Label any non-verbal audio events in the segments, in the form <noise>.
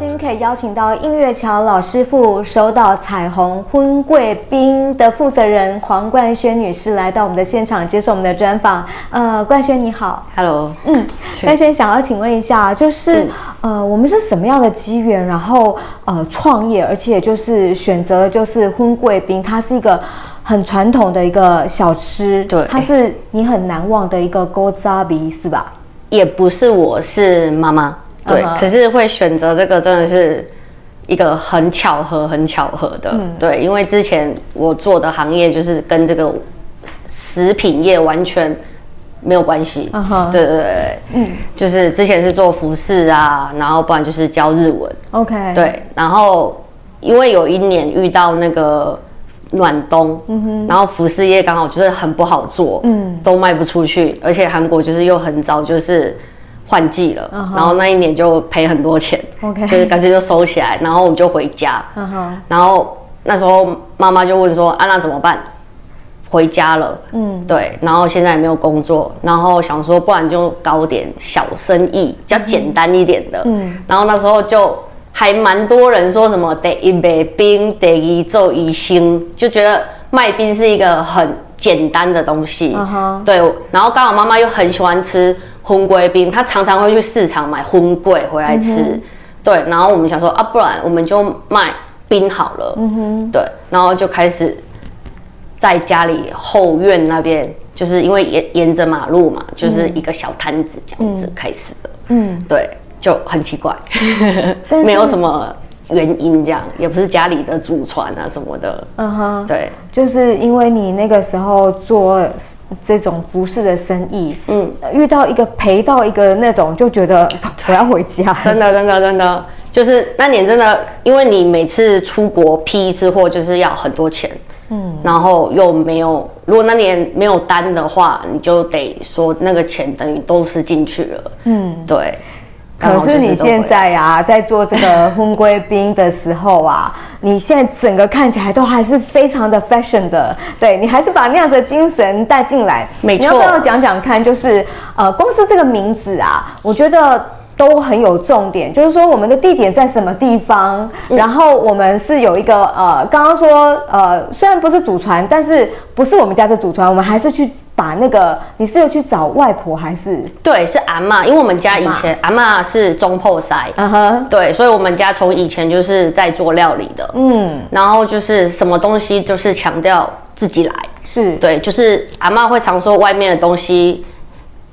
开心可以邀请到音乐桥老师傅手捣彩虹婚贵宾的负责人黄冠轩女士来到我们的现场接受我们的专访。呃，冠轩你好，Hello，嗯，冠轩想要请问一下，就是、嗯、呃，我们是什么样的机缘，然后呃创业，而且就是选择就是婚贵宾，它是一个很传统的一个小吃，对，它是你很难忘的一个古早味是吧？也不是，我是妈妈。对，uh. 可是会选择这个真的是一个很巧合、很巧合的。嗯，对，因为之前我做的行业就是跟这个食品业完全没有关系。对对对，嗯，就是之前是做服饰啊，然后不然就是教日文。OK，对，然后因为有一年遇到那个暖冬，嗯，然后服饰业刚好就是很不好做，嗯，都卖不出去，而且韩国就是又很早就是。换季了，uh -huh. 然后那一年就赔很多钱.就是干脆就收起来，然后我们就回家。Uh -huh. 然后那时候妈妈就问说：“啊，娜怎么办？”回家了，嗯，对，然后现在也没有工作，然后想说不然就搞点小生意，比较简单一点的。嗯，然后那时候就还蛮多人说什么得一卖冰，得一做一星，就觉得卖冰是一个很简单的东西。Uh -huh. 对，然后刚好妈妈又很喜欢吃。婚贵冰，他常常会去市场买婚贵回来吃，嗯，对，然后我们想说啊，不然我们就卖冰好了，嗯哼，对，然后就开始在家里后院那边，就是因为沿沿着马路嘛，就是一个小摊子这样子开始的，嗯，对，就很奇怪，<laughs> 没有什么原因这样，也不是家里的祖传啊什么的，嗯哼，对，就是因为你那个时候做。这种服饰的生意，嗯，遇到一个赔到一个那种，就觉得 <laughs> 我要回家。真的，真的，真的，就是那年真的，因为你每次出国批一次货就是要很多钱，嗯，然后又没有，如果那年没有单的话，你就得说那个钱等于都是进去了，嗯，对。可是你现在啊，在做这个婚贵宾的时候啊，<laughs> 你现在整个看起来都还是非常的 fashion 的，对，你还是把那样的精神带进来。没错。你要不要讲讲看？就是呃，公司这个名字啊，我觉得都很有重点。就是说，我们的地点在什么地方？嗯、然后我们是有一个呃，刚刚说呃，虽然不是祖传，但是不是我们家的祖传，我们还是去。把那个，你是有去找外婆还是？对，是阿嬷，因为我们家以前阿嬷。是中破塞，嗯哼，对，所以我们家从以前就是在做料理的，嗯，然后就是什么东西就是强调自己来，是。对，就是阿嬷会常说外面的东西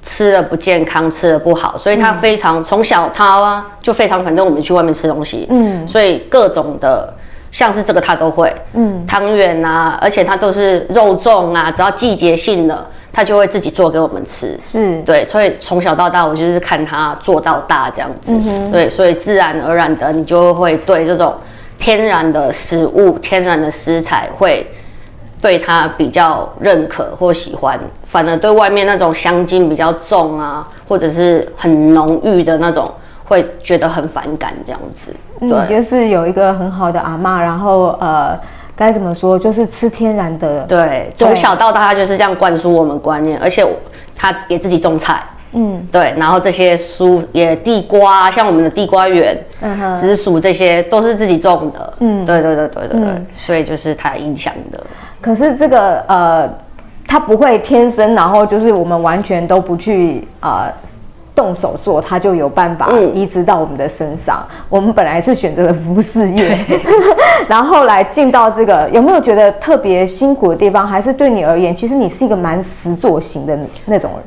吃了不健康，吃了不好，所以她非常从、嗯、小她啊就非常反正我们去外面吃东西，嗯，所以各种的。像是这个他都会，嗯，汤圆啊，而且他都是肉粽啊，只要季节性的，他就会自己做给我们吃，是，对，所以从小到大我就是看他做到大这样子，嗯，对，所以自然而然的你就会对这种天然的食物、天然的食材会对他比较认可或喜欢，反而对外面那种香精比较重啊，或者是很浓郁的那种。会觉得很反感这样子，对，嗯、就是有一个很好的阿妈，然后呃，该怎么说，就是吃天然的，对，从小到大他就是这样灌输我们观念，而且他也自己种菜，嗯，对，然后这些蔬也地瓜，像我们的地瓜园，嗯哼，紫薯这些都是自己种的，嗯，对对对对对对、嗯，所以就是他影响的。可是这个呃，他不会天生，然后就是我们完全都不去呃。动手做，他就有办法移植到我们的身上。嗯、我们本来是选择了服饰业，<laughs> 然后后来进到这个，有没有觉得特别辛苦的地方？还是对你而言，其实你是一个蛮实作型的那种人？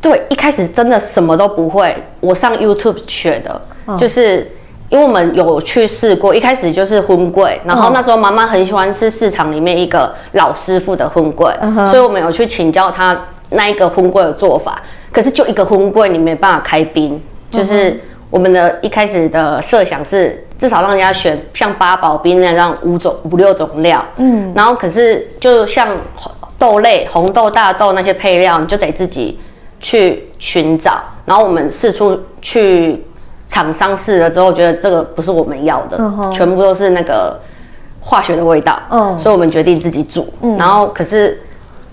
对，一开始真的什么都不会，我上 YouTube 学的，嗯、就是因为我们有去试过，一开始就是婚贵，然后那时候妈妈很喜欢吃市场里面一个老师傅的婚贵、嗯，所以我们有去请教他那一个婚贵的做法。可是就一个婚柜，你没办法开冰。就是我们的一开始的设想是，至少让人家选像八宝冰那样五种五六种料。嗯。然后可是就像豆类、红豆、大豆那些配料，你就得自己去寻找，然后我们四处去厂商试了之后，觉得这个不是我们要的，嗯、全部都是那个化学的味道，嗯，所以我们决定自己煮，嗯，然后可是。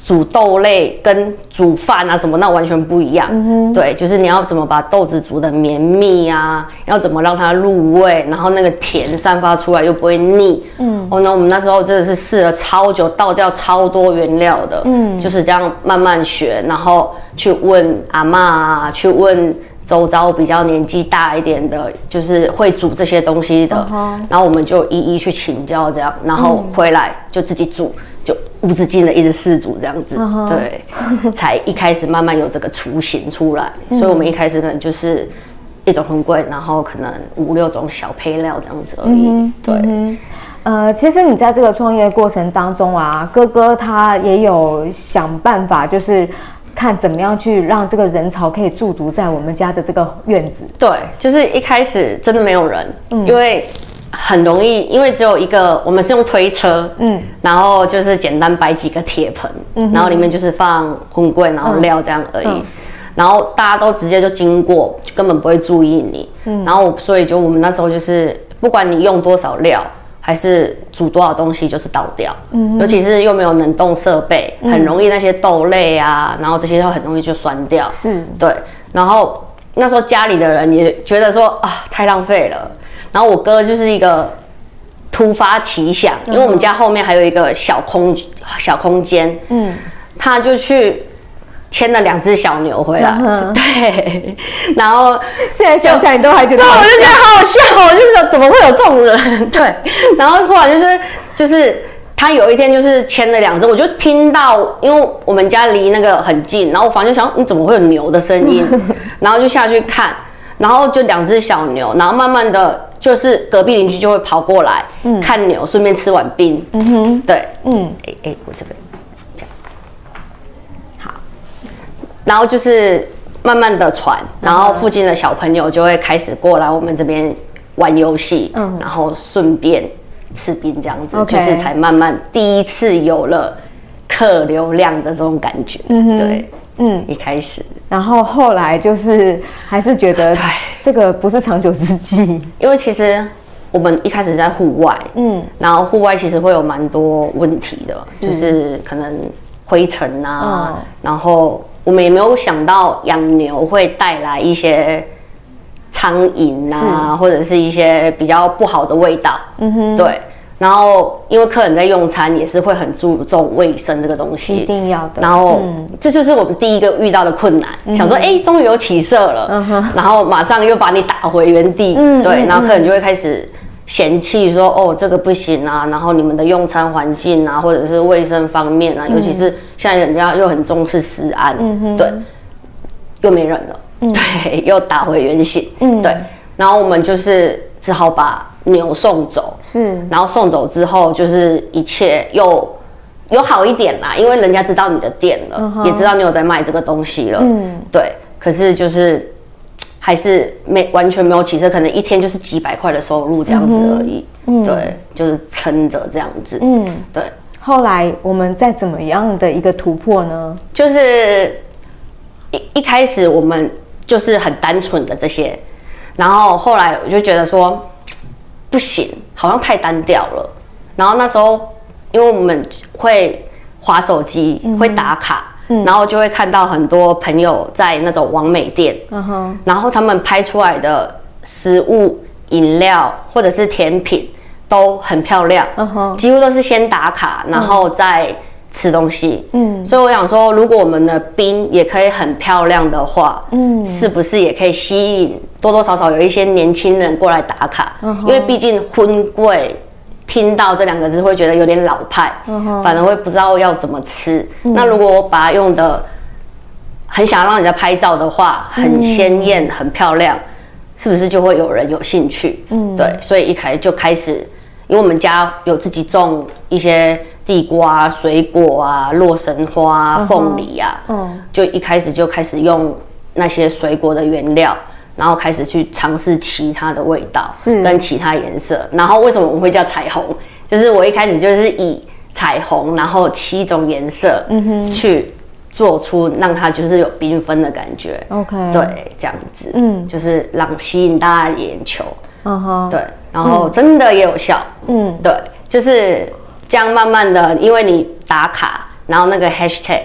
煮豆类跟煮饭啊什么那完全不一样，嗯，对，就是你要怎么把豆子煮的绵密啊，要怎么让它入味，然后那个甜散发出来又不会腻，嗯，哦，那我们那时候真的是试了超久，倒掉超多原料的，嗯，就是这样慢慢学，然后去问阿嬷啊，去问周遭比较年纪大一点的，就是会煮这些东西的，嗯，然后我们就一一去请教这样，然后回来就自己煮。就无止境的一直试煮这样子，uh -huh. 对，才一开始慢慢有这个雏形出来。所以我们一开始可能就是一种粉粿，然后可能五六种小配料这样子而已。Uh -huh. 对，uh. 呃，其实你在这个创业过程当中啊，哥哥他也有想办法，就是看怎么样去让这个人潮可以驻足在我们家的这个院子。对，就是一开始真的没有人，嗯，因为。很容易，因为只有一个，我们是用推车，嗯，然后就是简单摆几个铁盆，嗯，然后里面就是放粉粿，然后料这样而已，嗯，然后大家都直接就经过，就根本不会注意你，嗯，然后所以就我们那时候就是，不管你用多少料，还是煮多少东西，就是倒掉，嗯，尤其是又没有冷冻设备，很容易那些豆类啊，然后这些就很容易就酸掉，是，对，然后那时候家里的人也觉得说啊，太浪费了。然后我哥就是一个突发奇想，因为我们家后面还有一个小空小空间，嗯，他就去牵了两只小牛回来，嗯、<laughs> 对，然后现在想起来你都还觉得，对，我就觉得好好笑，我就是说怎么会有这种人，<laughs> 对，然后后来就是就是他有一天就是牵了两只，我就听到，因为我们家离那个很近，然后我房间想你怎么会有牛的声音，<laughs> 然后就下去看，然后就两只小牛，然后慢慢的。就是隔壁邻居就会跑过来，嗯，看牛，顺便吃碗冰，嗯哼，对，嗯，哎哎，我这个这样，好，然后就是慢慢的传，然后附近的小朋友就会开始过来我们这边玩游戏，嗯，然后顺便吃冰这样子.就是才慢慢第一次有了客流量的这种感觉，嗯哼，对。嗯，一开始，然后后来就是还是觉得，对，这个不是长久之计，因为其实我们一开始在户外，嗯，然后户外其实会有蛮多问题的，是。就是可能灰尘啊、嗯，然后我们也没有想到养牛会带来一些苍蝇啊，或者是一些比较不好的味道，嗯哼，对。然后，因为客人在用餐也是会很注重卫生这个东西，一定要的。然后，嗯、这就是我们第一个遇到的困难，嗯、想说，哎，终于有起色了、嗯，然后马上又把你打回原地，嗯、对，然后客人就会开始嫌弃说，哦，这个不行啊，然后你们的用餐环境啊，或者是卫生方面啊，嗯、尤其是现在人家又很重视食安，嗯、对，又没人了、嗯，对，又打回原形，嗯，对，然后我们就是只好把。牛送走是，然后送走之后，就是一切又有好一点啦，因为人家知道你的店了，uh. 也知道你有在卖这个东西了，嗯，对。可是就是还是没完全没有起色，可能一天就是几百块的收入这样子而已，嗯，对，就是撑着这样子，嗯，对。后来我们再怎么样的一个突破呢？就是一一开始我们就是很单纯的这些，然后后来我就觉得说。不行，好像太单调了。然后那时候，因为我们会划手机，嗯、会打卡、嗯，然后就会看到很多朋友在那种网美店，嗯、然后他们拍出来的食物、饮料或者是甜品都很漂亮，嗯、几乎都是先打卡，然后再吃东西。嗯，所以我想说，如果我们的冰也可以很漂亮的话，嗯，是不是也可以吸引？多多少少有一些年轻人过来打卡，uh -huh. 因为毕竟婚贵，听到这两个字会觉得有点老派，uh -huh. 反而会不知道要怎么吃。Uh. 那如果我把它用的很想让人家拍照的话，很鲜艳、uh. 很漂亮，是不是就会有人有兴趣？嗯、uh 对，所以一开始就开始，因为我们家有自己种一些地瓜、水果啊、洛神花、凤梨啊，嗯、uh 就一开始就开始用那些水果的原料。然后开始去尝试其他的味道，是。跟其他颜色。然后为什么我们会叫彩虹？就是我一开始就是以彩虹，然后七种颜色，嗯哼，去做出让它就是有缤纷的感觉，OK，对，这样子，嗯，就是让吸引大家的眼球，嗯哼，对，然后真的也有效，嗯，对，就是这样慢慢的，因为你打卡，然后那个 hashtag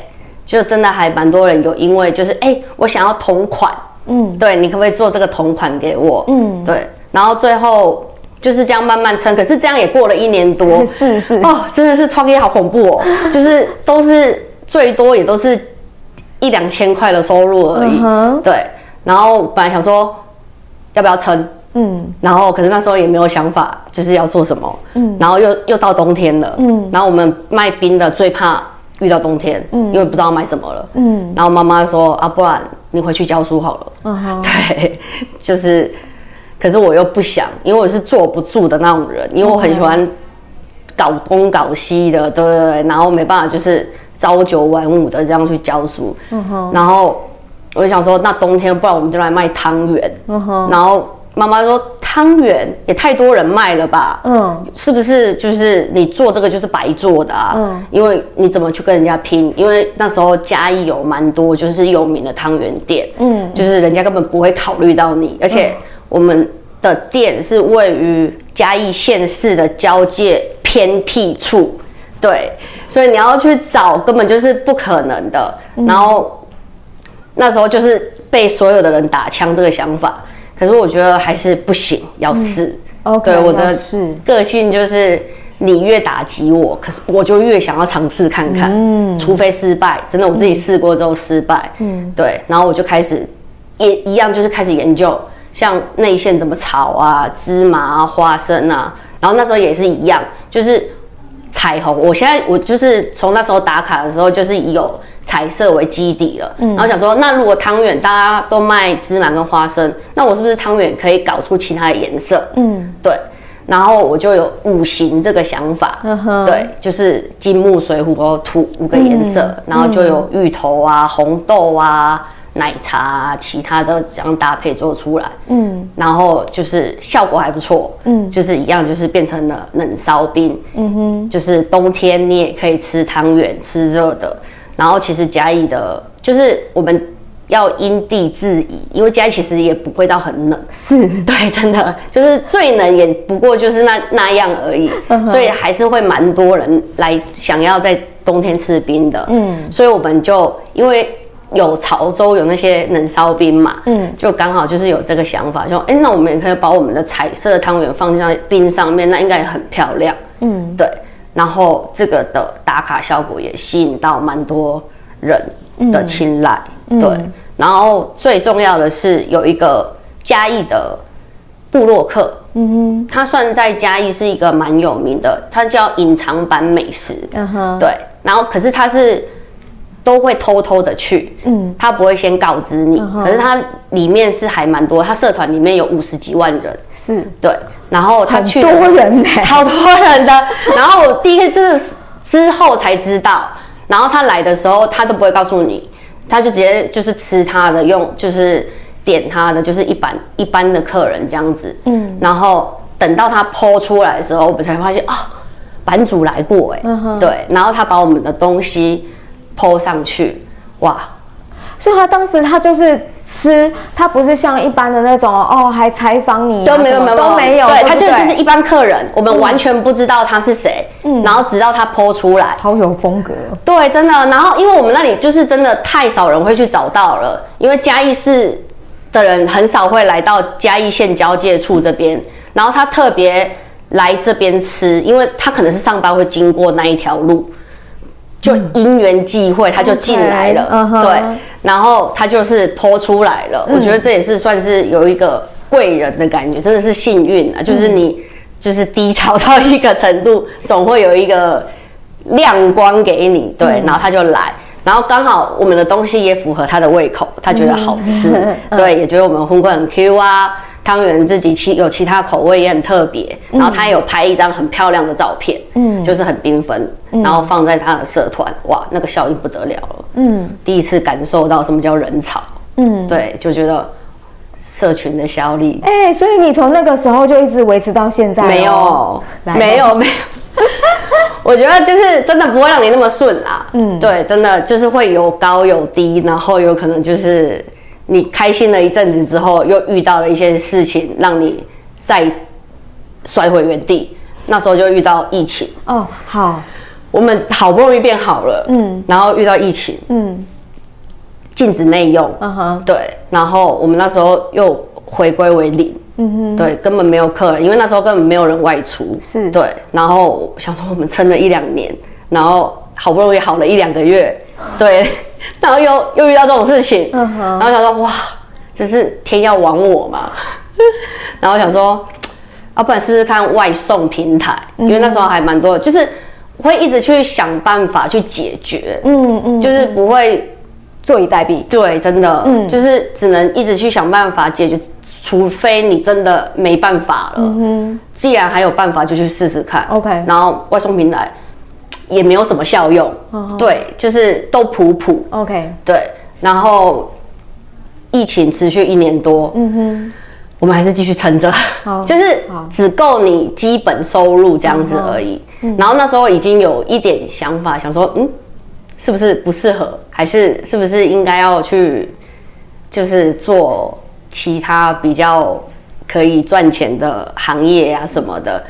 就真的还蛮多人有，因为就是哎，我想要同款，嗯，对，你可不可以做这个同款给我？嗯，对，然后最后就是这样慢慢撑，可是这样也过了一年多，<laughs> 是是，哦，真的是创业好恐怖哦，<laughs> 就是都是。最多也都是一两千块的收入而已，嗯、对。然后本来想说要不要撑，嗯。然后可是那时候也没有想法，就是要做什么，嗯。然后又又到冬天了，嗯。然后我们卖冰的最怕遇到冬天，嗯，因为不知道卖什么了，嗯。然后妈妈说啊，不然你回去教书好了，嗯哼。<laughs> 对，就是，可是我又不想，因为我是坐不住的那种人，因为我很喜欢搞东搞西的，对对对。然后没办法，就是。朝九晚五的这样去教书，嗯哼，然后我就想说，那冬天不然我们就来卖汤圆，嗯哼，然后妈妈说汤圆也太多人卖了吧，嗯，是不是就是你做这个就是白做的啊？嗯，因为你怎么去跟人家拼？因为那时候嘉义有蛮多就是有名的汤圆店，嗯，就是人家根本不会考虑到你，而且我们的店是位于嘉义县市的交界偏僻处。对，所以你要去找根本就是不可能的。嗯、然后那时候就是被所有的人打枪这个想法，可是我觉得还是不行，要试。嗯、okay, 对，我的个性就是你越打击我，可是我就越想要尝试看看。嗯，除非失败，真的我自己试过之后失败。嗯，对，然后我就开始也一样，就是开始研究像内馅怎么炒啊，芝麻啊，花生啊，然后那时候也是一样，就是。彩虹，我现在我就是从那时候打卡的时候，就是有彩色为基底了。嗯，然后想说，那如果汤圆大家都卖芝麻跟花生，那我是不是汤圆可以搞出其他的颜色？嗯，对。然后我就有五行这个想法，嗯哼，对，就是金木水火土五个颜色，嗯、然后就有芋头啊、红豆啊。奶茶啊，其他的这样搭配做出来，嗯，然后就是效果还不错，嗯，就是一样，就是变成了冷烧冰，嗯哼，就是冬天你也可以吃汤圆，吃热的。然后其实嘉义的，就是我们要因地制宜，因为嘉义其实也不会到很冷，是。<laughs> 对，真的。就是最冷也不过就是那那样而已，所以还是会蛮多人来想要在冬天吃冰的，嗯，所以我们就因为。有潮州有那些冷烧冰嘛，嗯，就刚好就是有这个想法，说，哎，那我们也可以把我们的彩色汤圆放在冰上面，那应该也很漂亮，嗯，对。然后这个的打卡效果也吸引到蛮多人的青睐，嗯、对。然后最重要的是有一个嘉义的布洛克，嗯哼，他算在嘉义是一个蛮有名的，他叫隐藏版美食，嗯哼，对。然后可是他是。都会偷偷的去，嗯，他不会先告知你，嗯、可是他里面是还蛮多，他社团里面有五十几万人，是。对，然后他去多人 <laughs> 超多人的，然后我第一个就是之后才知道，然后他来的时候他都不会告诉你，他就直接就是吃他的，用就是点他的，就是一般一般的客人这样子，嗯，然后等到他 po 出来的时候，我们才发现啊、哦，版主来过哎，对，然后他把我们的东西。PO 上去，哇！所以他当时他就是吃，他不是像一般的那种哦，还采访你、啊，都没有没有都没有，对，他就就是一般客人，我们完全不知道他是谁，嗯，然后直到他 PO 出来，好有风格，对，真的。然后因为我们那里就是真的太少人会去找到了，因为嘉义市的人很少会来到嘉义县交界处这边，然后他特别来这边吃，因为他可能是上班会经过那一条路。就因缘际会，他就进来了，okay, uh huh. 对，然后他就是 po 出来了。嗯、我觉得这也是算是有一个贵人的感觉，真的是幸运啊！就是你就是低潮到一个程度，总会有一个亮光给你，对，然后他就来，然后刚好我们的东西也符合他的胃口，他觉得好吃，嗯、对，也觉得我们粉粉很 Q 啊。汤圆自己其有其他口味也很特别，然后他也有拍一张很漂亮的照片，嗯，就是很缤纷，然后放在他的社团，哇，那个效应不得了了，嗯，第一次感受到什么叫人潮，嗯，对，就觉得社群的效力，哎，所以你从那个时候就一直维持到现在？没有，没有，没有，<laughs> 我觉得就是真的不会让你那么顺啊。嗯，对，真的就是会有高有低，然后有可能就是你开心了一阵子之后，又遇到了一些事情，让你再摔回原地。那时候就遇到疫情。哦，好，我们好不容易变好了，嗯，然后遇到疫情，嗯，禁止内用，嗯哼，对，然后我们那时候又回归为零。嗯哼，对，根本没有客人，因为那时候根本没有人外出，是。对。然后想说我们撑了一两年，然后好不容易好了一两个月，对，<laughs> 然后又又遇到这种事情，嗯哼，然后想说哇，这是天要亡我嘛？<laughs> 然后想说，要不然试试看外送平台，因为那时候还蛮多，就是会一直去想办法去解决，嗯嗯，就是不会坐以待毙，对，真的，嗯，就是只能一直去想办法解决。除非你真的没办法了，嗯，既然还有办法，就去试试看。OK，然后外送平台也没有什么效用，哦、对，就是都普普。OK，对，然后疫情持续一年多，嗯哼，我们还是继续撑着，<laughs> 就是只够你基本收入这样子而已。嗯、然后那时候已经有一点想法，想说，嗯，是不是不适合，还是是不是应该要去，就是做。其他比较可以赚钱的行业啊什么的，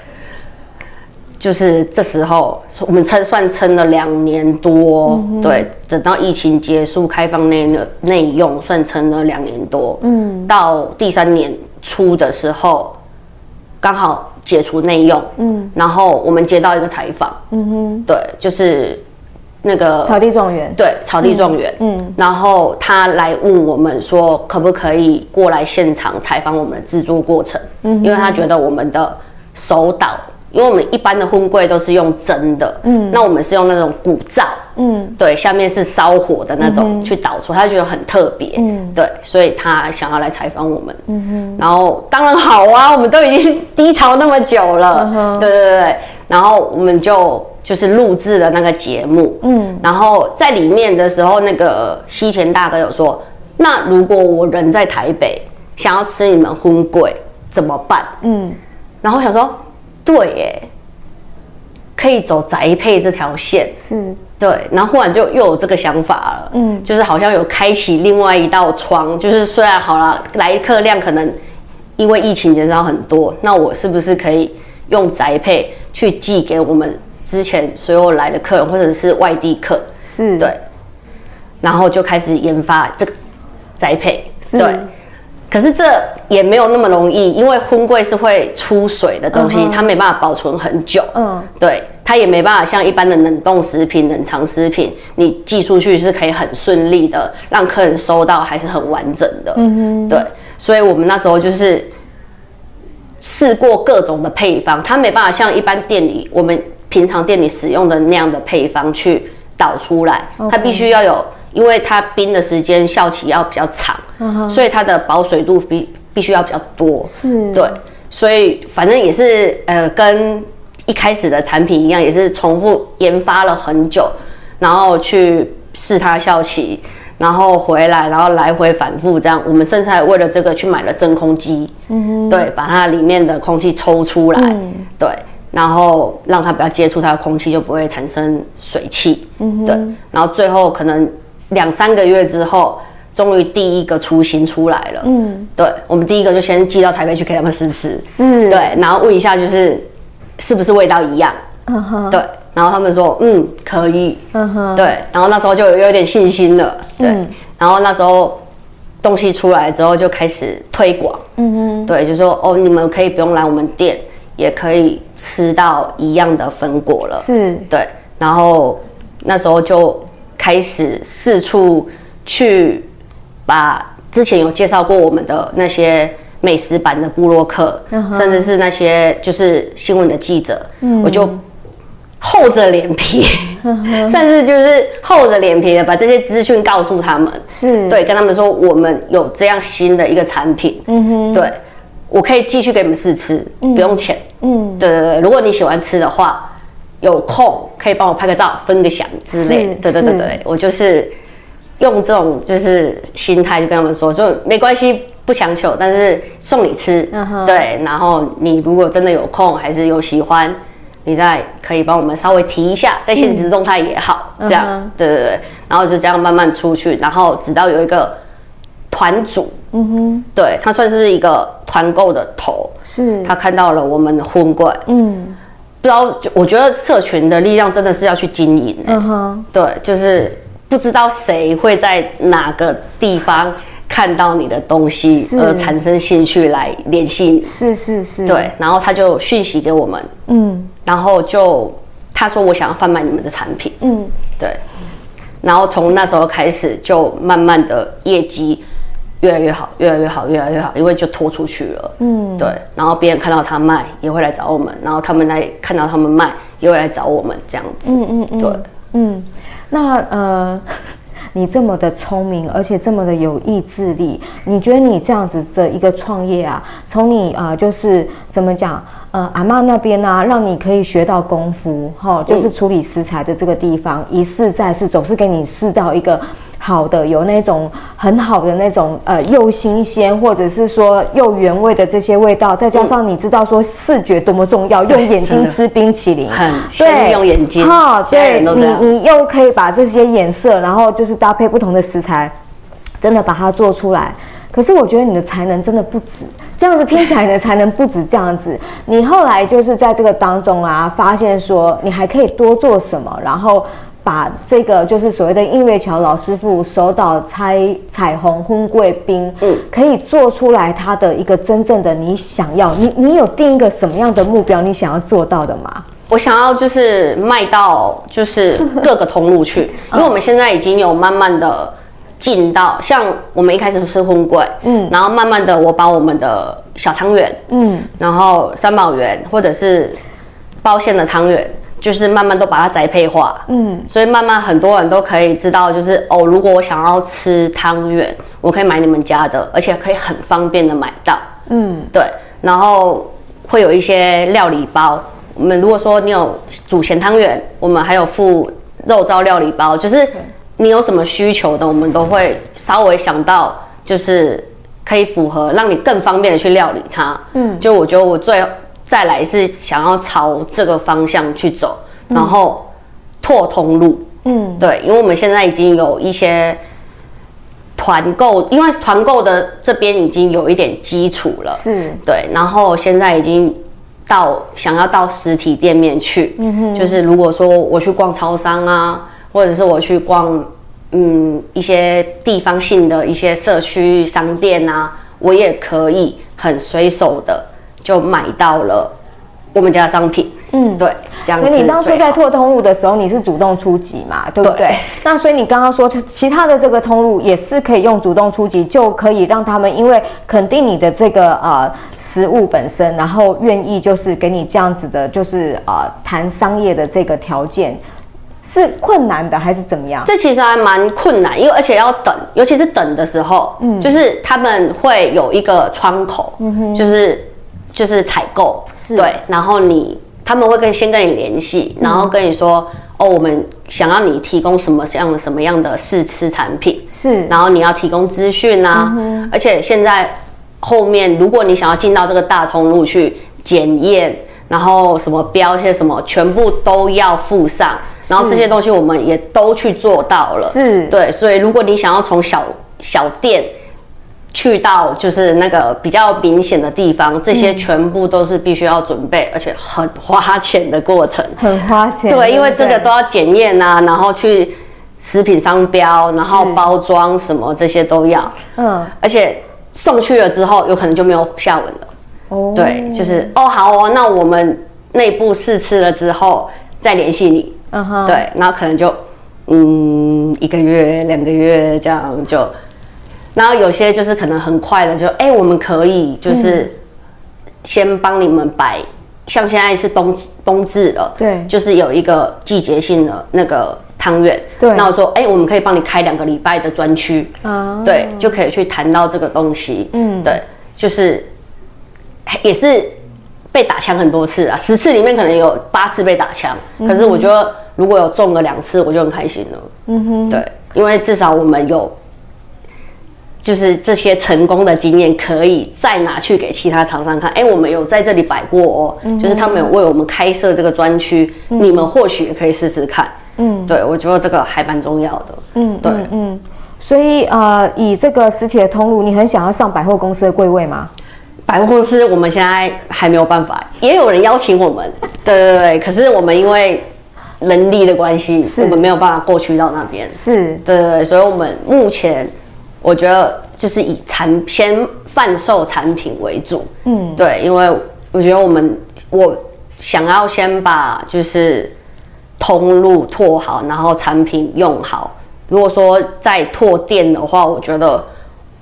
就是这时候我们撑算撑了两年多，嗯、对，等到疫情结束开放内内用，算撑了两年多，嗯，到第三年初的时候，刚好解除内用，嗯，然后我们接到一个采访，嗯哼，对，就是。那个草地状元，对，草地状元，嗯，嗯，然后他来问我们说，可不可以过来现场采访我们的制作过程？嗯哼，因为他觉得我们的手导，因为我们一般的婚柜都是用真的，嗯，那我们是用那种古灶，嗯，对，下面是烧火的那种去导出，他觉得很特别，嗯，对，所以他想要来采访我们，嗯哼，然后当然好啊，我们都已经低潮那么久了，嗯，对对对，然后我们就。就是录制的那个节目，嗯，然后在里面的时候，那个西田大哥有说，那如果我人在台北，想要吃你们婚柜怎么办？嗯，然后想说，对耶，可以走宅配这条线，是，对，然后忽然就又有这个想法了，嗯，就是好像有开启另外一道窗，就是虽然好了，来客量可能因为疫情减少很多，那我是不是可以用宅配去寄给我们？之前所有来的客人或者是外地客，是。对，然后就开始研发这个宅配，是。对，可是这也没有那么容易，因为婚柜是会出水的东西，它没办法保存很久，嗯，对，它也没办法像一般的冷冻食品、冷藏食品，你寄出去是可以很顺利的让客人收到，还是很完整的，嗯哼，对，所以我们那时候就是试过各种的配方，它没办法像一般店里我们。平常店里使用的那样的配方去导出来它必须要有，因为它冰的时间效期要比较长，uh huh. 所以它的保水度必必须要比较多。是，对，所以反正也是呃跟一开始的产品一样，也是重复研发了很久，然后去试它效期，然后回来，然后来回反复这样。我们甚至还为了这个去买了真空机，嗯，对，把它里面的空气抽出来，嗯、对。然后让它不要接触它的空气，就不会产生水汽。嗯，对。然后最后可能两三个月之后，终于第一个雏形出来了。嗯，对。我们第一个就先寄到台北去给他们试吃。是。对，然后问一下就是是不是味道一样？嗯哼。对。然后他们说嗯可以。嗯哼。对。然后那时候就有有点信心了。对。嗯、然后那时候东西出来之后就开始推广。嗯哼。对，就说哦你们可以不用来我们店。也可以吃到一样的粉果了，是，对，然后那时候就开始四处去把之前有介绍过我们的那些美食版的部落客，嗯、哼。甚至是那些就是新闻的记者，嗯、我就厚着脸皮，甚至 <laughs> 就是厚着脸皮的把这些资讯告诉他们，是，对，跟他们说我们有这样新的一个产品，嗯哼，对。我可以继续给你们试吃，嗯、不用钱。嗯，对对对，如果你喜欢吃的话，有空可以帮我拍个照，分个享之类。的对对对对，我就是用这种就是心态就跟他们说，就没关系，不强求，但是送你吃。嗯哼。对，然后你如果真的有空，还是有喜欢，你再可以帮我们稍微提一下，在现实动态也好，嗯、这样，嗯、对对对，然后就这样慢慢出去，然后直到有一个团主，嗯哼，对，他算是一个团购的头，是，他看到了我们的婚柜，嗯，不知道，我觉得社群的力量真的是要去经营，嗯哼，对，就是不知道谁会在哪个地方。看到你的东西而产生兴趣来联系你，是是是，对，然后他就讯息给我们，嗯，然后就他说我想要贩卖你们的产品，嗯，对，然后从那时候开始就慢慢的业绩越来越好，越来越好，越来越好，因为就拖出去了，嗯，对，然后别人看到他卖也会来找我们，然后他们来看到他们卖也会来找我们这样子，嗯嗯嗯，对，嗯，那呃。你这么的聪明，而且这么的有意志力，你觉得你这样子的一个创业啊，从你啊、呃、就是怎么讲，呃阿嬷那边啊，让你可以学到功夫，哈、哦，就是处理食材的这个地方，嗯、一试再试，总是给你试到一个。好的，有那种很好的那种呃，又新鲜或者是说又原味的这些味道，再加上你知道说视觉多么重要，用眼睛吃冰淇淋，很对，用眼睛，哈，对，你你又可以把这些颜色，然后就是搭配不同的食材，真的把它做出来。可是我觉得你的才能真的不止这样子，听起来你的才能不止这样子。你后来就是在这个当中啊，发现说你还可以多做什么，然后。把这个就是所谓的映月桥老师傅手导彩彩虹婚贵宾，嗯，可以做出来他的一个真正的你想要，你你有定一个什么样的目标，你想要做到的吗？我想要就是卖到就是各个通路去，<laughs> 因为我们现在已经有慢慢的进到，像我们一开始是婚贵，嗯，然后慢慢的我把我们的小汤圆，嗯，然后三宝圆或者是包馅的汤圆。就是慢慢都把它宅配化，嗯，所以慢慢很多人都可以知道，就是哦，如果我想要吃汤圆，我可以买你们家的，而且可以很方便的买到，嗯，对，然后会有一些料理包，我们如果说你有煮咸汤圆，我们还有附肉燥料理包，就是你有什么需求的，我们都会稍微想到，就是可以符合，让你更方便的去料理它，嗯，就我觉得我最。再来是想要朝这个方向去走，然后拓通路。嗯，对，因为我们现在已经有一些团购，因为团购的这边已经有一点基础了。是，对，然后现在已经到想要到实体店面去。嗯哼，就是如果说我去逛超商啊，或者是我去逛嗯一些地方性的一些社区商店啊，我也可以很随手的。就买到了我们家的商品，嗯，对，这样子。你当初在拓通路的时候，你是主动出击嘛，对不对？对。<laughs> 那所以你刚刚说，其他的这个通路也是可以用主动出击，就可以让他们因为肯定你的这个呃食物本身，然后愿意就是给你这样子的，就是呃谈商业的这个条件，是困难的还是怎么样？这其实还蛮困难，因为而且要等，尤其是等的时候，嗯，就是他们会有一个窗口，嗯哼，就是。就是采购，是。对，然后你他们会跟先跟你联系，然后跟你说，嗯、哦，我们想要你提供什么样的什么样的试吃产品，是，然后你要提供资讯啊，嗯、而且现在后面如果你想要进到这个大通路去检验，然后什么标些什么，全部都要附上，然后这些东西我们也都去做到了，是。对，所以如果你想要从小小店。去到就是那个比较明显的地方，这些全部都是必须要准备，嗯、而且很花钱的过程。很花钱。对，因为这个都要检验啊，然后去食品商标，然后包装什么这些都要。嗯。而且送去了之后，有可能就没有下文了。哦。对，就是哦好哦，那我们内部试吃了之后再联系你。嗯哼。对，然后可能就嗯一个月两个月这样就。然后有些就是可能很快的就，就哎，我们可以就是先帮你们摆，嗯、像现在是冬冬至了，对，就是有一个季节性的那个汤圆，对，那我说哎，我们可以帮你开两个礼拜的专区，啊，对，就可以去谈到这个东西，嗯，对，就是也是被打枪很多次啊，十次里面可能有八次被打枪，嗯、可是我觉得如果有中了两次，我就很开心了，嗯哼，对，因为至少我们有。就是这些成功的经验可以再拿去给其他厂商看，哎，我们有在这里摆过哦，嗯、就是他们有为我们开设这个专区，嗯、你们或许也可以试试看。嗯，对，我觉得这个还蛮重要的。嗯，对，嗯，嗯，所以呃，以这个实体的通路，你很想要上百货公司的柜位吗？百货公司我们现在还没有办法，也有人邀请我们，对对对，<laughs> 可是我们因为人力的关系，是我们没有办法过去到那边。是，对对对，所以我们目前。我觉得就是以产先贩售产品为主，嗯，对，因为我觉得我们我想要先把就是通路拓好，然后产品用好。如果说再拓店的话，我觉得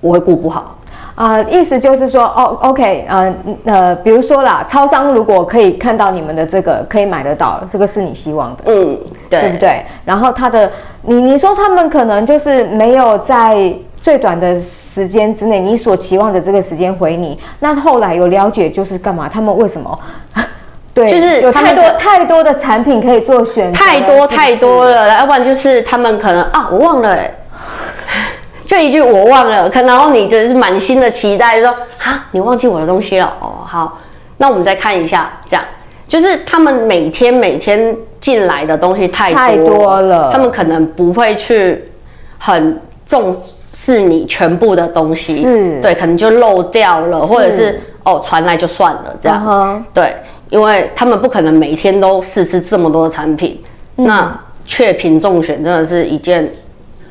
我会顾不好。啊、呃，意思就是说，哦，OK，呃呃，比如说啦，超商如果可以看到你们的这个，可以买得到，这个是你希望的，嗯，对，对不对？然后他的，你你说他们可能就是没有在。最短的时间之内，你所期望的这个时间回你，那后来有了解就是干嘛？他们为什么？<laughs> 对，就是有太多太多的产品可以做选择，太多太多了，要不然就是他们可能啊，我忘了哎，就一句我忘了，可然后你就是满心的期待，就说啊，你忘记我的东西了哦，好，那我们再看一下，这样就是他们每天每天进来的东西太多，太多了，他们可能不会去很重。是你全部的东西，是。对，可能就漏掉了，或者是哦传来就算了这样，uh huh. 对，因为他们不可能每天都试吃这么多的产品，嗯、那确品中选真的是一件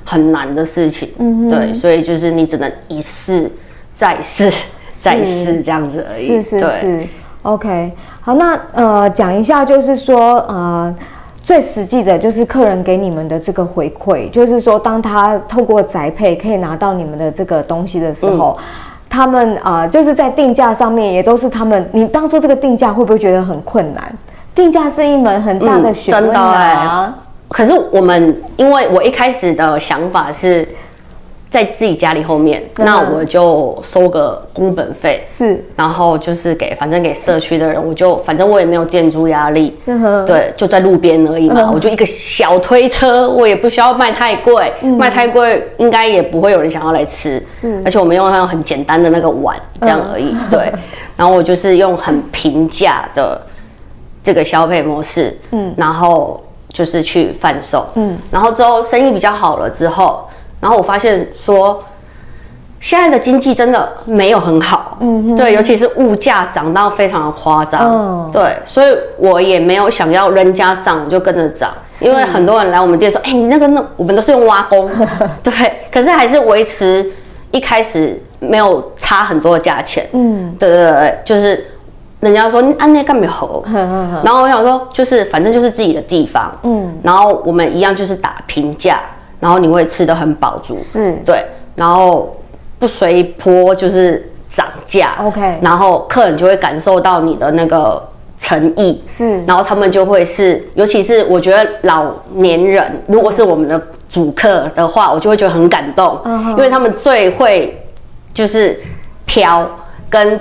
很难的事情，嗯哼，对，所以就是你只能一试再试再试这样子而已，是是是，对，OK，好，那呃讲一下就是说呃。最实际的就是客人给你们的这个回馈，就是说，当他透过宅配可以拿到你们的这个东西的时候，嗯、他们啊、呃，就是在定价上面也都是他们。你当初这个定价会不会觉得很困难？定价是一门很大的学问啊。嗯，真的欸。可是我们，因为我一开始的想法是。在自己家里后面，嗯、那我就收个工本费，是，然后就是给，反正给社区的人，我就反正我也没有店租压力，嗯、对，就在路边而已嘛，嗯、我就一个小推车，我也不需要卖太贵，嗯、卖太贵应该也不会有人想要来吃，是，而且我们用那种很简单的那个碗这样而已，嗯、对，然后我就是用很平价的这个消费模式，嗯，然后就是去贩售，嗯，然后之后生意比较好了之后。然后我发现说，现在的经济真的没有很好，嗯哼，对，尤其是物价涨到非常的夸张，嗯，对，所以我也没有想要人家涨我就跟着涨，因为很多人来我们店说，哎，你那个那我们都是用挖工，<laughs> 对，可是还是维持一开始没有差很多的价钱，嗯，对对对，就是人家说你按那干没好，<laughs> 然后我想说就是反正就是自己的地方，嗯，然后我们一样就是打平价。然后你会吃的很饱足，是。对，然后不随波就是涨价，OK，然后客人就会感受到你的那个诚意，是，然后他们就会是，尤其是我觉得老年人，如果是我们的主客的话，我就会觉得很感动，嗯，因为他们最会就是挑跟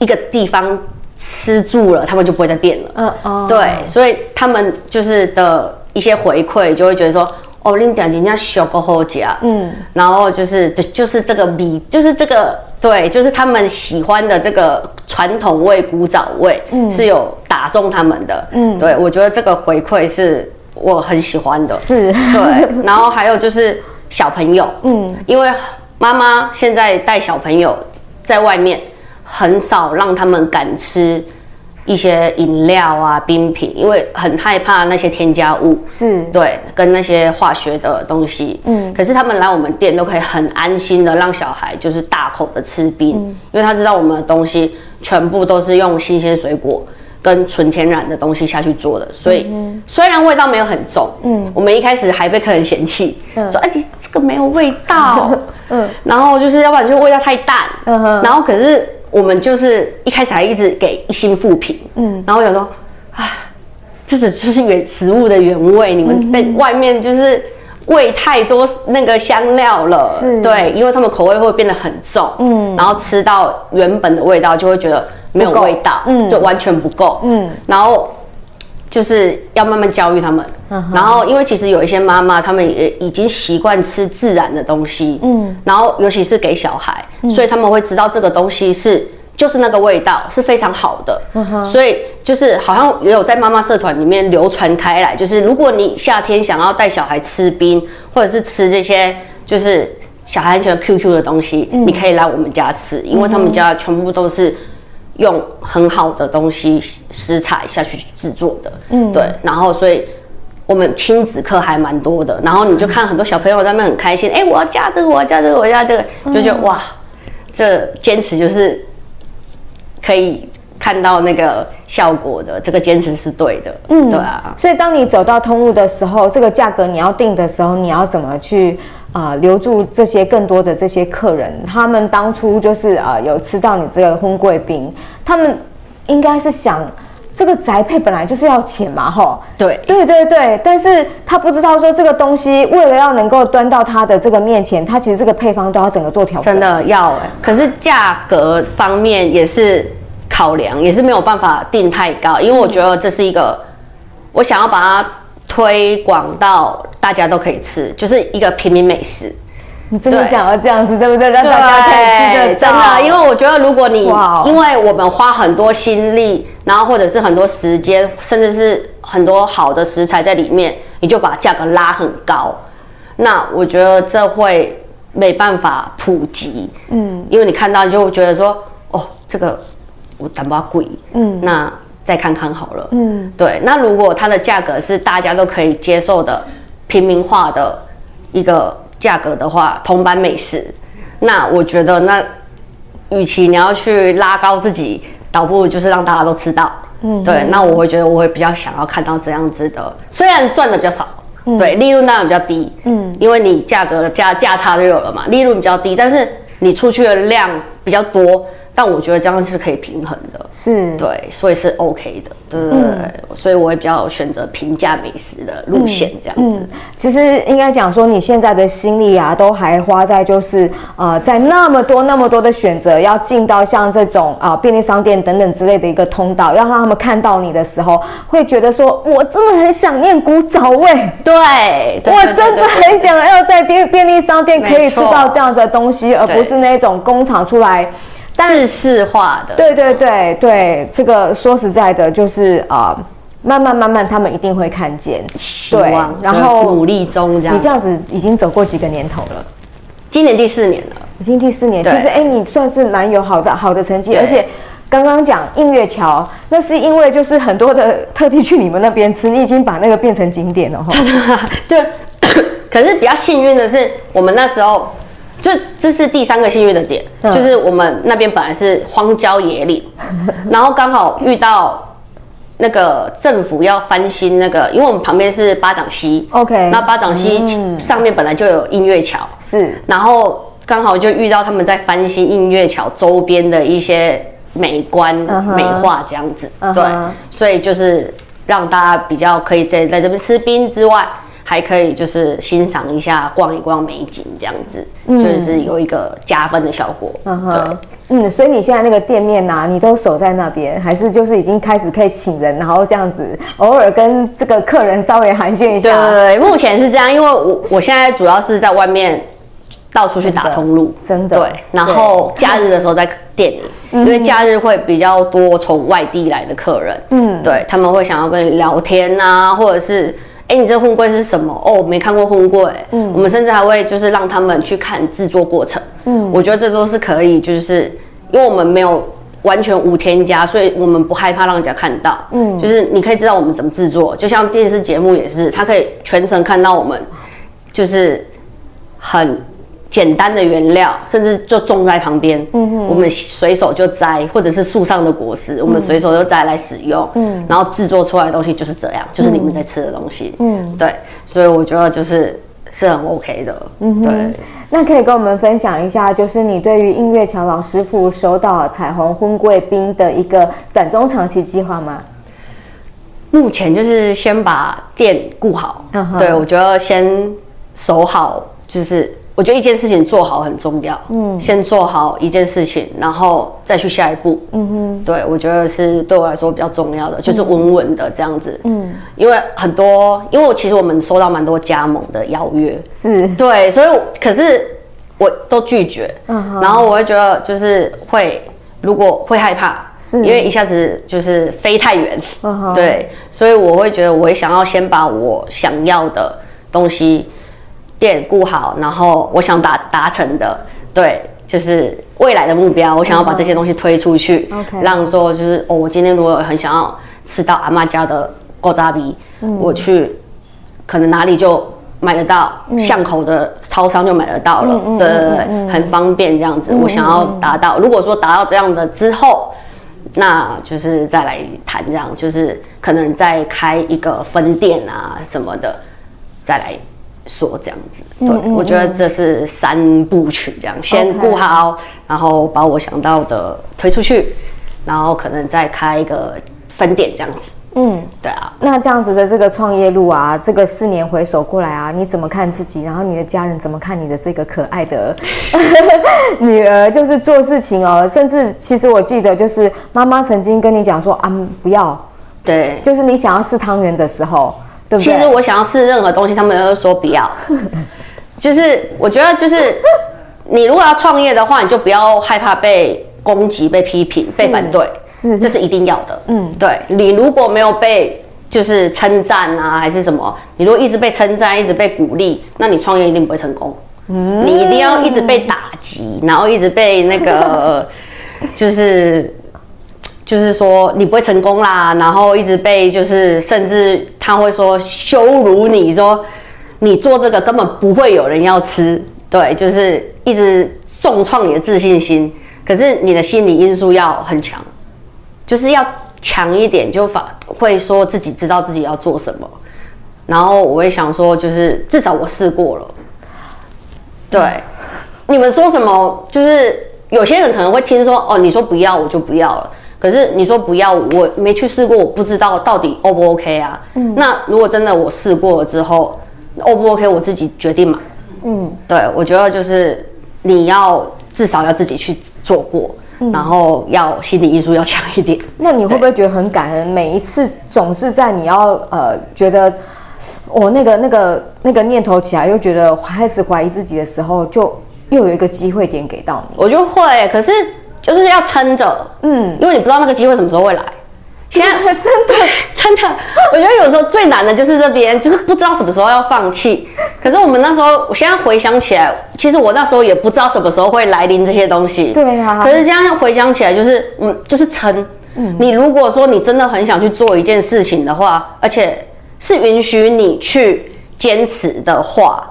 一个地方吃住了，他们就不会再变了，嗯哦，对，所以他们就是的一些回馈就会觉得说。哦，恁点人家小个好吃，嗯，然后就是就就是这个米，就是这个对，就是他们喜欢的这个传统味、古早味，嗯，是有打中他们的，嗯，对，我觉得这个回馈是我很喜欢的，是，对，然后还有就是小朋友，嗯，因为妈妈现在带小朋友在外面，很少让他们敢吃。一些饮料啊、冰品，因为很害怕那些添加物，是。对，跟那些化学的东西。嗯，可是他们来我们店都可以很安心的让小孩就是大口的吃冰，嗯、因为他知道我们的东西全部都是用新鲜水果跟纯天然的东西下去做的，所以、嗯、虽然味道没有很重，嗯，我们一开始还被客人嫌弃，嗯、说哎，这个没有味道，<laughs> 嗯，然后就是要不然就是味道太淡，嗯哼，然后可是。我们就是一开始还一直给一星负评，嗯，然后我想说，啊，这只就是原食物的原味，你们在外面就是喂太多那个香料了，是，对，因为他们口味会变得很重，嗯，然后吃到原本的味道就会觉得没有味道，嗯，就完全不够，嗯，然后就是要慢慢教育他们，嗯、然后因为其实有一些妈妈，他们也已经习惯吃自然的东西，嗯，然后尤其是给小孩，嗯、所以他们会知道这个东西是就是那个味道是非常好的，嗯哼，所以就是好像也有在妈妈社团里面流传开来，就是如果你夏天想要带小孩吃冰，或者是吃这些就是小孩很喜欢 QQ 的东西，嗯、你可以来我们家吃，因为他们家全部都是。用很好的东西食材下去制作的，嗯，对，然后所以我们亲子课还蛮多的，然后你就看很多小朋友在那边很开心，哎、嗯，我要加这个，我要加这个，我要加这个，就觉得、嗯、哇，这坚持就是可以看到那个效果的，这个坚持是对的，嗯，对啊。所以当你走到通路的时候，这个价格你要定的时候，你要怎么去？啊、呃，留住这些更多的这些客人，他们当初就是啊、呃，有吃到你这个婚贵宾，他们应该是想，这个宅配本来就是要钱嘛，吼。对，对对对，但是他不知道说这个东西为了要能够端到他的这个面前，他其实这个配方都要整个做调整。真的要哎，可是价格方面也是考量，也是没有办法定太高，因为我觉得这是一个，我想要把它。推广到大家都可以吃，就是一个平民美食。你真的想要这样子，对不对？让大家可以吃得。真的，因为我觉得如果你因为我们花很多心力，然后或者是很多时间，甚至是很多好的食材在里面，你就把价格拉很高，那我觉得这会没办法普及。嗯，因为你看到你就觉得说，哦，这个我淡薄贵。嗯，那。再看看好了，嗯，对。那如果它的价格是大家都可以接受的平民化的一个价格的话，铜板美食，那我觉得那，与其你要去拉高自己，倒不如就是让大家都吃到，嗯，对。那我会觉得我会比较想要看到这样子的，虽然赚的比较少，嗯、对，利润当然比较低，嗯，因为你价格价价差就有了嘛，利润比较低，但是你出去的量比较多。但我觉得这样是可以平衡的，是。对，所以是 OK 的，对对对，嗯、所以我也比较选择平价美食的路线这样子。嗯嗯、其实应该讲说，你现在的心力啊，都还花在就是呃，在那么多那么多的选择，要进到像这种啊、呃、便利商店等等之类的一个通道，要让他们看到你的时候，会觉得说，我真的很想念古早味，对，对我真的很想要在便便利商店可以吃到这样子的东西，而不是那种工厂出来。自式化的，对对对对，这个说实在的，就是啊、慢慢慢慢，他们一定会看见，希望，然后努力中这样。你这样子已经走过几个年头了？今年第四年了，已经第四年。其实哎，你算是蛮有好的好的成绩，而且刚刚讲映月桥，那是因为就是很多的特地去你们那边吃，你已经把那个变成景点了哈。真的吗，对。可是比较幸运的是，我们那时候。就这是第三个幸运的点，嗯、就是我们那边本来是荒郊野岭，<laughs> 然后刚好遇到那个政府要翻新那个，因为我们旁边是巴掌溪，OK，那巴掌溪上面本来就有音乐桥，是、嗯，然后刚好就遇到他们在翻新音乐桥周边的一些美观美化这样子，uh huh. 对，所以就是让大家比较可以在在这边吃冰之外。还可以就是欣赏一下，逛一逛美景这样子，嗯、就是有一个加分的效果。嗯哼，对，嗯，所以你现在那个店面呐、啊，你都守在那边，还是就是已经开始可以请人，然后这样子偶尔跟这个客人稍微寒暄一下？对对对，目前是这样，因为我我现在主要是在外面到处去打通路，真的。对，然后假日的时候在店里，嗯、因为假日会比较多从外地来的客人，嗯，对，他们会想要跟你聊天啊，或者是。哎，你这个婚柜是什么？哦，没看过婚柜。嗯，我们甚至还会就是让他们去看制作过程。嗯，我觉得这都是可以，就是因为我们没有完全无添加，所以我们不害怕让人家看到。嗯，就是你可以知道我们怎么制作，就像电视节目也是，他可以全程看到我们，就是很。简单的原料，甚至就种在旁边，嗯哼，我们随手就摘，或者是树上的果实，嗯、我们随手就摘来使用，嗯，然后制作出来的东西就是这样，就是你们在吃的东西，嗯，对，所以我觉得就是是很 OK 的，嗯哼，对。那可以跟我们分享一下，就是你对于映月桥老师傅手岛彩虹婚贵宾的一个短中长期计划吗？目前就是先把店顾好，嗯哼，对，我觉得先守好就是。我觉得一件事情做好很重要，嗯，先做好一件事情，然后再去下一步，嗯哼，对，我觉得是对我来说比较重要的，就是稳稳的这样子，嗯，因为很多，因为其实我们收到蛮多加盟的邀约，是，对，所以可是我都拒绝，嗯哼，然后我会觉得就是会，如果会害怕，是，因为一下子就是飞太远，嗯哼，对，所以我会觉得我会想要先把我想要的东西。店顾好，然后我想达达成的，对，就是未来的目标，我想要把这些东西推出去，OK，让说就是哦，我今天如果很想要吃到阿妈家的古早味，嗯，我去可能哪里就买得到，嗯，巷口的超商就买得到了，嗯，对对对，嗯，很方便这样子，嗯，我想要达到，如果说达到这样的之后，那就是再来谈这样，就是可能再开一个分店啊什么的，再来。说这样子，对，嗯嗯嗯，我觉得这是三部曲，这样先顾好，然后把我想到的推出去，然后可能再开一个分店这样子。嗯，对啊。那这样子的这个创业路啊，这个四年回首过来啊，你怎么看自己？然后你的家人怎么看你的这个可爱的 <laughs> 女儿？就是做事情哦，甚至其实我记得，就是妈妈曾经跟你讲说啊，不要，对，就是你想要试汤圆的时候。对对，其实我想要试任何东西，他们都说不要。<laughs> 就是我觉得，就是你如果要创业的话，你就不要害怕被攻击、被批评、被反对，是，这是一定要的。嗯，对，你如果没有被就是称赞啊，还是什么，你如果一直被称赞、一直被鼓励，那你创业一定不会成功。嗯，你一定要一直被打击，然后一直被那个 <laughs> 就是。就是说你不会成功啦，然后一直被就是甚至他会说羞辱你说你做这个根本不会有人要吃，对，就是一直重创你的自信心。可是你的心理因素要很强，就是要强一点，就反会说自己知道自己要做什么。然后我会想说，就是至少我试过了。对，你们说什么？就是有些人可能会听说哦，你说不要我就不要了。可是你说不要，我没去试过，我不知道到底 O 不 OK 啊？嗯，那如果真的我试过了之后，O 不 OK，我自己决定嘛。嗯，对，我觉得就是你要至少要自己去做过，嗯，然后要心理因素要强一点。<laughs> 那你会不会觉得很感恩？每一次总是在你要呃觉得我，哦，那个那个那个念头起来，又觉得开始怀疑自己的时候，就又有一个机会点给到你。我就会，可是。就是要撑着，嗯，因为你不知道那个机会什么时候会来。现在 <laughs> 真的 <laughs> 真的，我觉得有时候最难的就是这边，就是不知道什么时候要放弃。可是我们那时候，我现在回想起来，其实我那时候也不知道什么时候会来临这些东西。对啊。可是这样回想起来，就是嗯，就是撑。嗯。你如果说你真的很想去做一件事情的话，而且是允许你去坚持的话，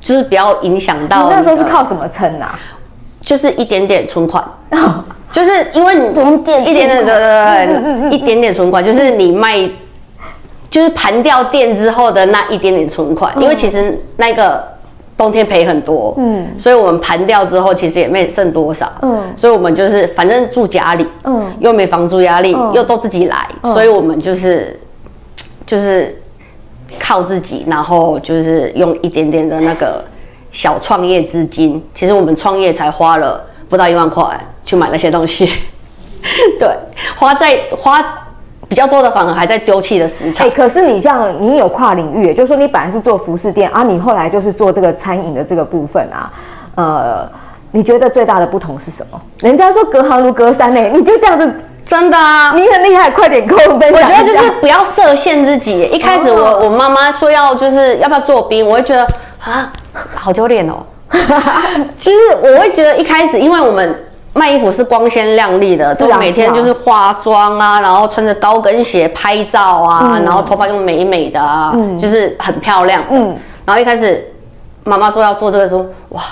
就是不要影响到。你那时候是靠什么撑啊？就是一点点存款，就是因为你一点点，一点点，对对对，一点点存款，就是你卖，就是盘掉店之后的那一点点存款，因为其实那个冬天赔很多，嗯，所以我们盘掉之后其实也没剩多少，嗯，所以我们就是反正住家里，嗯，又没房租压力，又都自己来，所以我们就是就是靠自己，然后就是用一点点的那个。小创业资金，其实我们创业才花了不到一万块去买那些东西，<laughs> 对，花在花比较多的反而还在丢弃的食材。哎、欸，可是你像你有跨领域，就是说你本来是做服饰店啊，你后来就是做这个餐饮的这个部分啊，呃，你觉得最大的不同是什么？人家说隔行如隔山呢，你就这样子，真的啊，你很厉害，快点跟我分享。我觉得就是不要设限自己。一开始我、哦、我妈妈说要就是要不要做冰，我会觉得啊。好丢脸哦！<laughs> 其实我会觉得一开始，因为我们卖衣服是光鲜亮丽的，就、啊、每天就是化妆啊，然后穿着高跟鞋拍照啊，嗯、然后头发又美美的啊，嗯、就是很漂亮。嗯，然后一开始妈妈说要做这个时候，哇，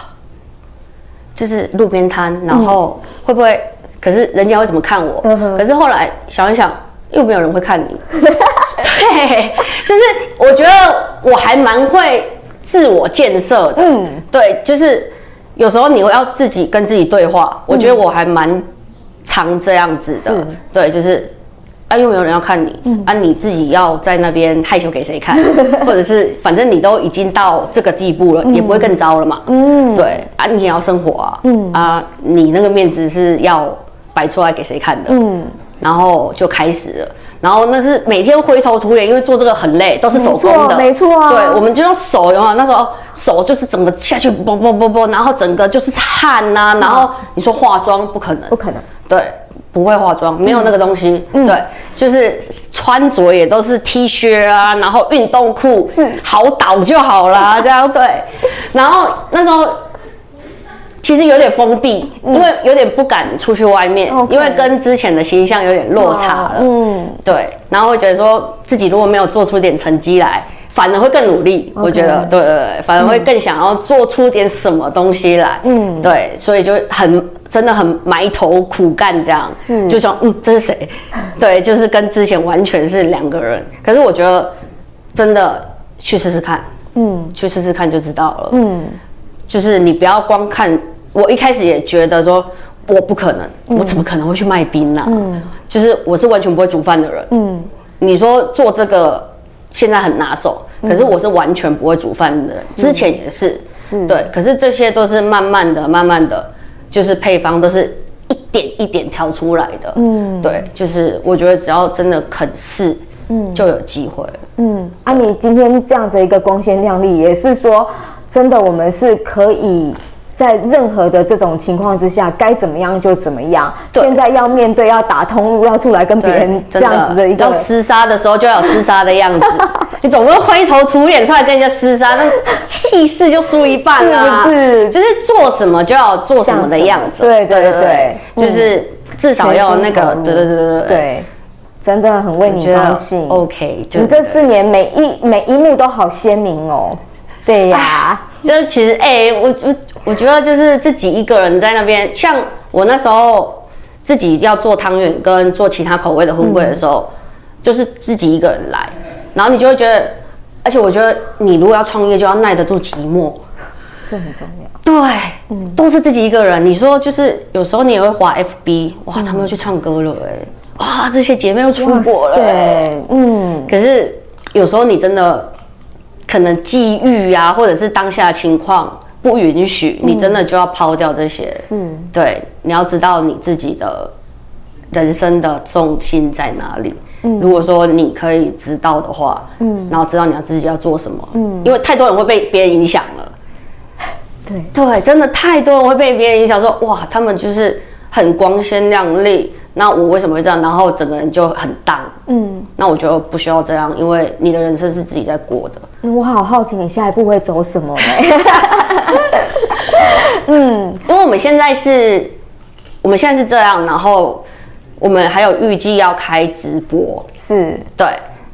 就是路边摊，然后会不会？嗯、可是人家会怎么看我？嗯、可是后来想一想，又没有人会看你。<laughs> 对，就是我觉得我还蛮会。自我建设的，嗯，对，就是有时候你会要自己跟自己对话，嗯、我觉得我还蛮常这样子的，是。对，就是啊，又没有人要看你，嗯、啊，你自己要在那边害羞给谁看？<laughs> 或者是反正你都已经到这个地步了，嗯、也不会更糟了嘛。嗯，对啊，你也要生活啊。嗯。啊，你那个面子是要摆出来给谁看的？嗯，然后就开始了，然后那是每天灰头土脸，因为做这个很累，都是手工的，没错，没错啊。对，我们就用手，有没有？那时候手就是整个下去，啵啵啵啵，然后整个就是汗呐、啊，然后你说化妆不可能，不可能，对。不会化妆，没有那个东西，嗯、对，就是穿着也都是 T 恤啊，然后运动裤，是好倒就好了，这样对。然后那时候其实有点封闭，嗯、因为有点不敢出去外面，嗯、因为跟之前的形象有点落差了，嗯，对。然后会觉得说自己如果没有做出点成绩来，反而会更努力，嗯、我觉得，对对对，反而会更想要做出点什么东西来，嗯，对，所以就很。真的很埋头苦干，这样。是。就说嗯，这是谁？对，就是跟之前完全是两个人。可是我觉得真的去试试看，嗯，去试试看就知道了，嗯，就是你不要光看。我一开始也觉得说我不可能，嗯、我怎么可能会去卖冰呢、啊？嗯，就是我是完全不会煮饭的人，嗯，你说做这个现在很拿手，可是我是完全不会煮饭的之前也是，是。对，可是这些都是慢慢的、慢慢的。就是配方都是一点一点调出来的，嗯，对，就是我觉得只要真的肯试，嗯，就有机会，嗯。啊，你今天这样子一个光鲜亮丽，也是说真的，我们是可以。在任何的这种情况之下，该怎么样就怎么样。对现在要面对要打通路，要出来跟别人这样子的一个要厮杀的时候，就要有厮杀的样子。<laughs> 你总不能灰头土脸出来跟人家厮杀，那气势就输一半啊！是，是，就是做什么就要做什么的样子。对对对，对就是至少要那个，对对对对对，对，真的很为你高兴。OK，你这四年每一每一幕都好鲜明哦。对呀、啊，就是其实哎、欸，我我我觉得就是自己一个人在那边，像我那时候自己要做汤圆跟做其他口味的粉粿的时候，嗯、就是自己一个人来，然后你就会觉得，而且我觉得你如果要创业，就要耐得住寂寞，这很重要。对，嗯，都是自己一个人。你说就是有时候你也会滑 FB，哇，他们又去唱歌了哎、欸，哇，这些姐妹又出国了、欸，对，嗯。可是有时候你真的。可能际遇啊，或者是当下情况不允许，嗯、你真的就要抛掉这些。是，对，你要知道你自己的人生的重心在哪里。嗯，如果说你可以知道的话，嗯，然后知道你要自己要做什么，嗯，因为太多人会被别人影响了。<laughs> 对，对，真的太多人会被别人影响，说哇，他们就是很光鲜亮丽。那我为什么会这样？然后整个人就很荡。嗯，那我觉得不需要这样，因为你的人生是自己在过的。嗯、我好好奇你下一步会走什么 <laughs> 嗯，因为我们现在是，我们现在是这样，然后我们还有预计要开直播。是，对。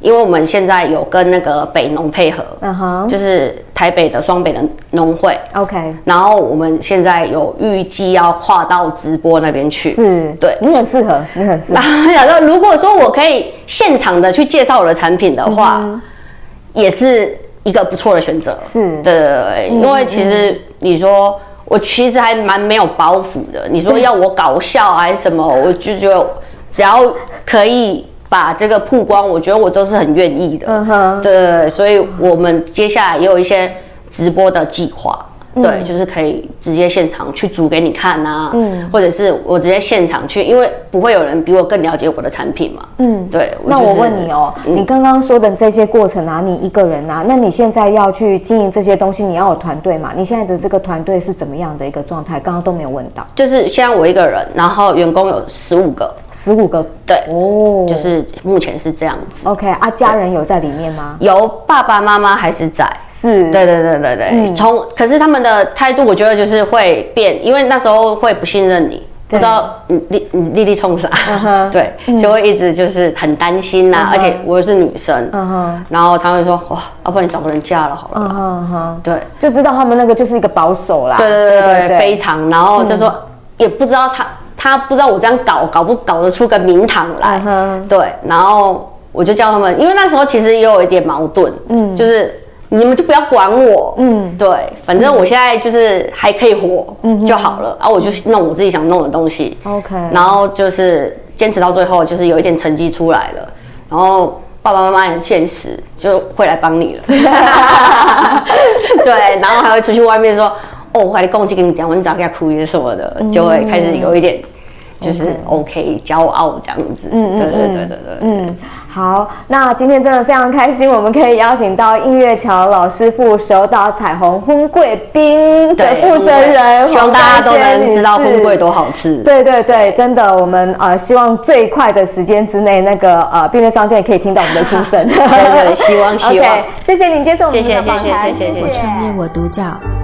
因为我们现在有跟那个北农配合，嗯哼，就是台北的双北的农会，OK，然后我们现在有预计要跨到直播那边去，是，对，你很适合，你很适合。<laughs> 然后如果说我可以现场的去介绍我的产品的话，也是一个不错的选择，是，对，因为其实你说我其实还蛮没有包袱的，你说 <laughs> 要我搞笑还是什么，我就觉得只要可以。把这个曝光，我觉得我都是很愿意的。嗯哼，对，所以我们接下来也有一些直播的计划。对，嗯、就是可以直接现场去煮给你看呐、啊，嗯，或者是我直接现场去，因为不会有人比我更了解我的产品嘛，嗯，对。我就是、那我问你哦，嗯、你刚刚说的这些过程啊，你一个人啊，那你现在要去经营这些东西，你要有团队嘛？你现在的这个团队是怎么样的一个状态？刚刚都没有问到。就是现在我一个人，然后员工有十五个，十五个，对，哦，就是目前是这样子。OK，啊，家人有在里面吗？有，爸爸妈妈还是在。是，对对对对对，从、嗯、可是他们的态度，我觉得就是会变，因为那时候会不信任你，不知道你你你丽丽冲啥，uh <laughs> huh, 对，嗯、就会一直就是很担心呐、啊，uh huh, 而且我又是女生，uh huh, 然后他会说哇，要不然你找个人嫁了好了，uh huh, 对，就知道他们那个就是一个保守啦，对对对对，对对。非常，然后就说、嗯、也不知道他他不知道我这样搞搞不搞得出个名堂来，uh 对，然后我就叫他们，因为那时候其实也有一点矛盾，嗯，就是。你们就不要管我，嗯，对，反正我现在就是还可以活，嗯，就好了，然后我就弄我自己想弄的东西，OK，然后就是坚持到最后，就是有一点成绩出来了，然后爸爸妈妈很现实，就会来帮你了。<laughs> 对，然后还会出去外面说，哦，我还得共进跟你讲，我找给他哭也什么的，就会开始有一点。就是 OK，骄傲这样子。嗯，对对对对对。嗯，好，那今天真的非常开心，我们可以邀请到音乐桥老师傅手捣彩虹婚贵宾的负责人，希望大家都能知道婚贵多好吃。对对对，真的，我们呃希望最快的时间之内，那个呃便利商店也可以听到我们的心声。对对，希望 <laughs> 希望。谢谢您接受我们的访谈，谢谢谢谢谢谢。我独角，